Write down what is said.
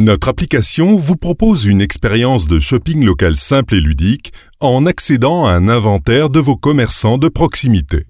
Notre application vous propose une expérience de shopping local simple et ludique en accédant à un inventaire de vos commerçants de proximité.